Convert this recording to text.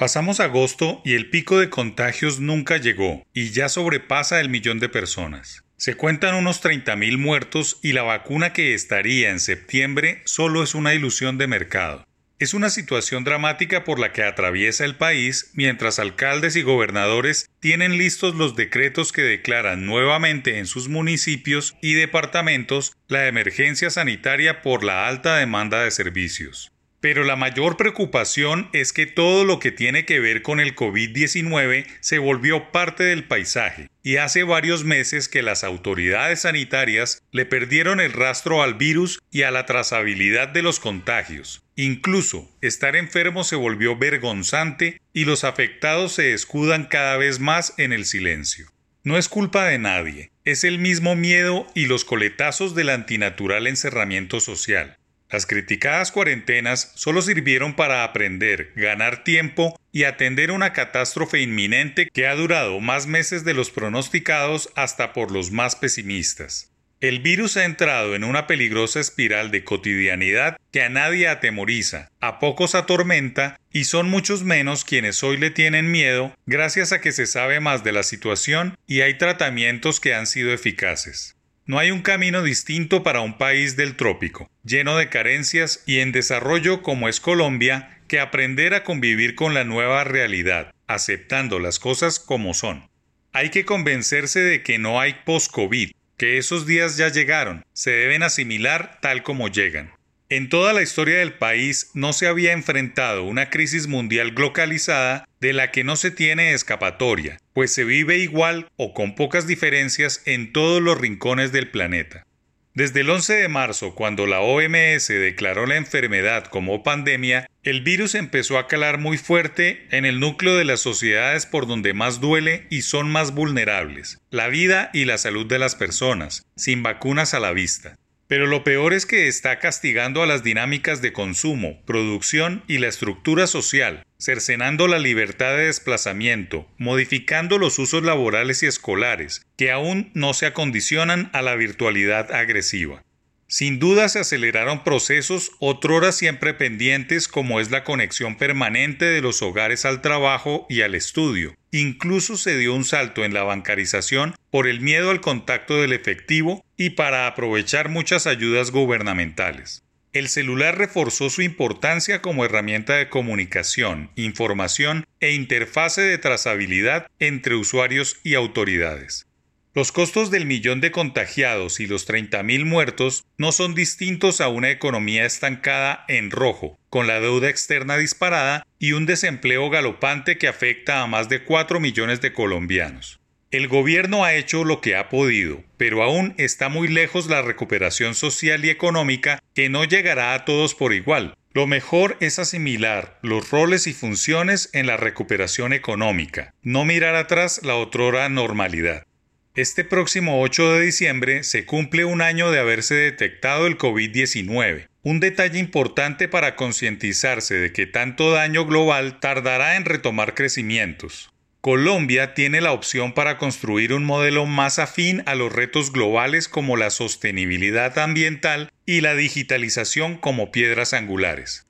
Pasamos agosto y el pico de contagios nunca llegó y ya sobrepasa el millón de personas. Se cuentan unos 30.000 muertos y la vacuna que estaría en septiembre solo es una ilusión de mercado. Es una situación dramática por la que atraviesa el país mientras alcaldes y gobernadores tienen listos los decretos que declaran nuevamente en sus municipios y departamentos la emergencia sanitaria por la alta demanda de servicios. Pero la mayor preocupación es que todo lo que tiene que ver con el COVID-19 se volvió parte del paisaje y hace varios meses que las autoridades sanitarias le perdieron el rastro al virus y a la trazabilidad de los contagios. Incluso estar enfermo se volvió vergonzante y los afectados se escudan cada vez más en el silencio. No es culpa de nadie, es el mismo miedo y los coletazos del antinatural encerramiento social. Las criticadas cuarentenas solo sirvieron para aprender, ganar tiempo y atender una catástrofe inminente que ha durado más meses de los pronosticados hasta por los más pesimistas. El virus ha entrado en una peligrosa espiral de cotidianidad que a nadie atemoriza, a pocos atormenta y son muchos menos quienes hoy le tienen miedo gracias a que se sabe más de la situación y hay tratamientos que han sido eficaces. No hay un camino distinto para un país del trópico, lleno de carencias y en desarrollo como es Colombia, que aprender a convivir con la nueva realidad, aceptando las cosas como son. Hay que convencerse de que no hay post-COVID, que esos días ya llegaron, se deben asimilar tal como llegan. En toda la historia del país no se había enfrentado una crisis mundial globalizada de la que no se tiene escapatoria, pues se vive igual o con pocas diferencias en todos los rincones del planeta. Desde el 11 de marzo, cuando la OMS declaró la enfermedad como pandemia, el virus empezó a calar muy fuerte en el núcleo de las sociedades por donde más duele y son más vulnerables, la vida y la salud de las personas, sin vacunas a la vista. Pero lo peor es que está castigando a las dinámicas de consumo, producción y la estructura social, cercenando la libertad de desplazamiento, modificando los usos laborales y escolares, que aún no se acondicionan a la virtualidad agresiva. Sin duda se aceleraron procesos otrora siempre pendientes como es la conexión permanente de los hogares al trabajo y al estudio. Incluso se dio un salto en la bancarización por el miedo al contacto del efectivo y para aprovechar muchas ayudas gubernamentales. El celular reforzó su importancia como herramienta de comunicación, información e interfase de trazabilidad entre usuarios y autoridades. Los costos del millón de contagiados y los 30.000 muertos no son distintos a una economía estancada en rojo, con la deuda externa disparada y un desempleo galopante que afecta a más de 4 millones de colombianos. El gobierno ha hecho lo que ha podido, pero aún está muy lejos la recuperación social y económica que no llegará a todos por igual. Lo mejor es asimilar los roles y funciones en la recuperación económica, no mirar atrás la otrora normalidad. Este próximo 8 de diciembre se cumple un año de haberse detectado el COVID-19, un detalle importante para concientizarse de que tanto daño global tardará en retomar crecimientos. Colombia tiene la opción para construir un modelo más afín a los retos globales como la sostenibilidad ambiental y la digitalización como piedras angulares.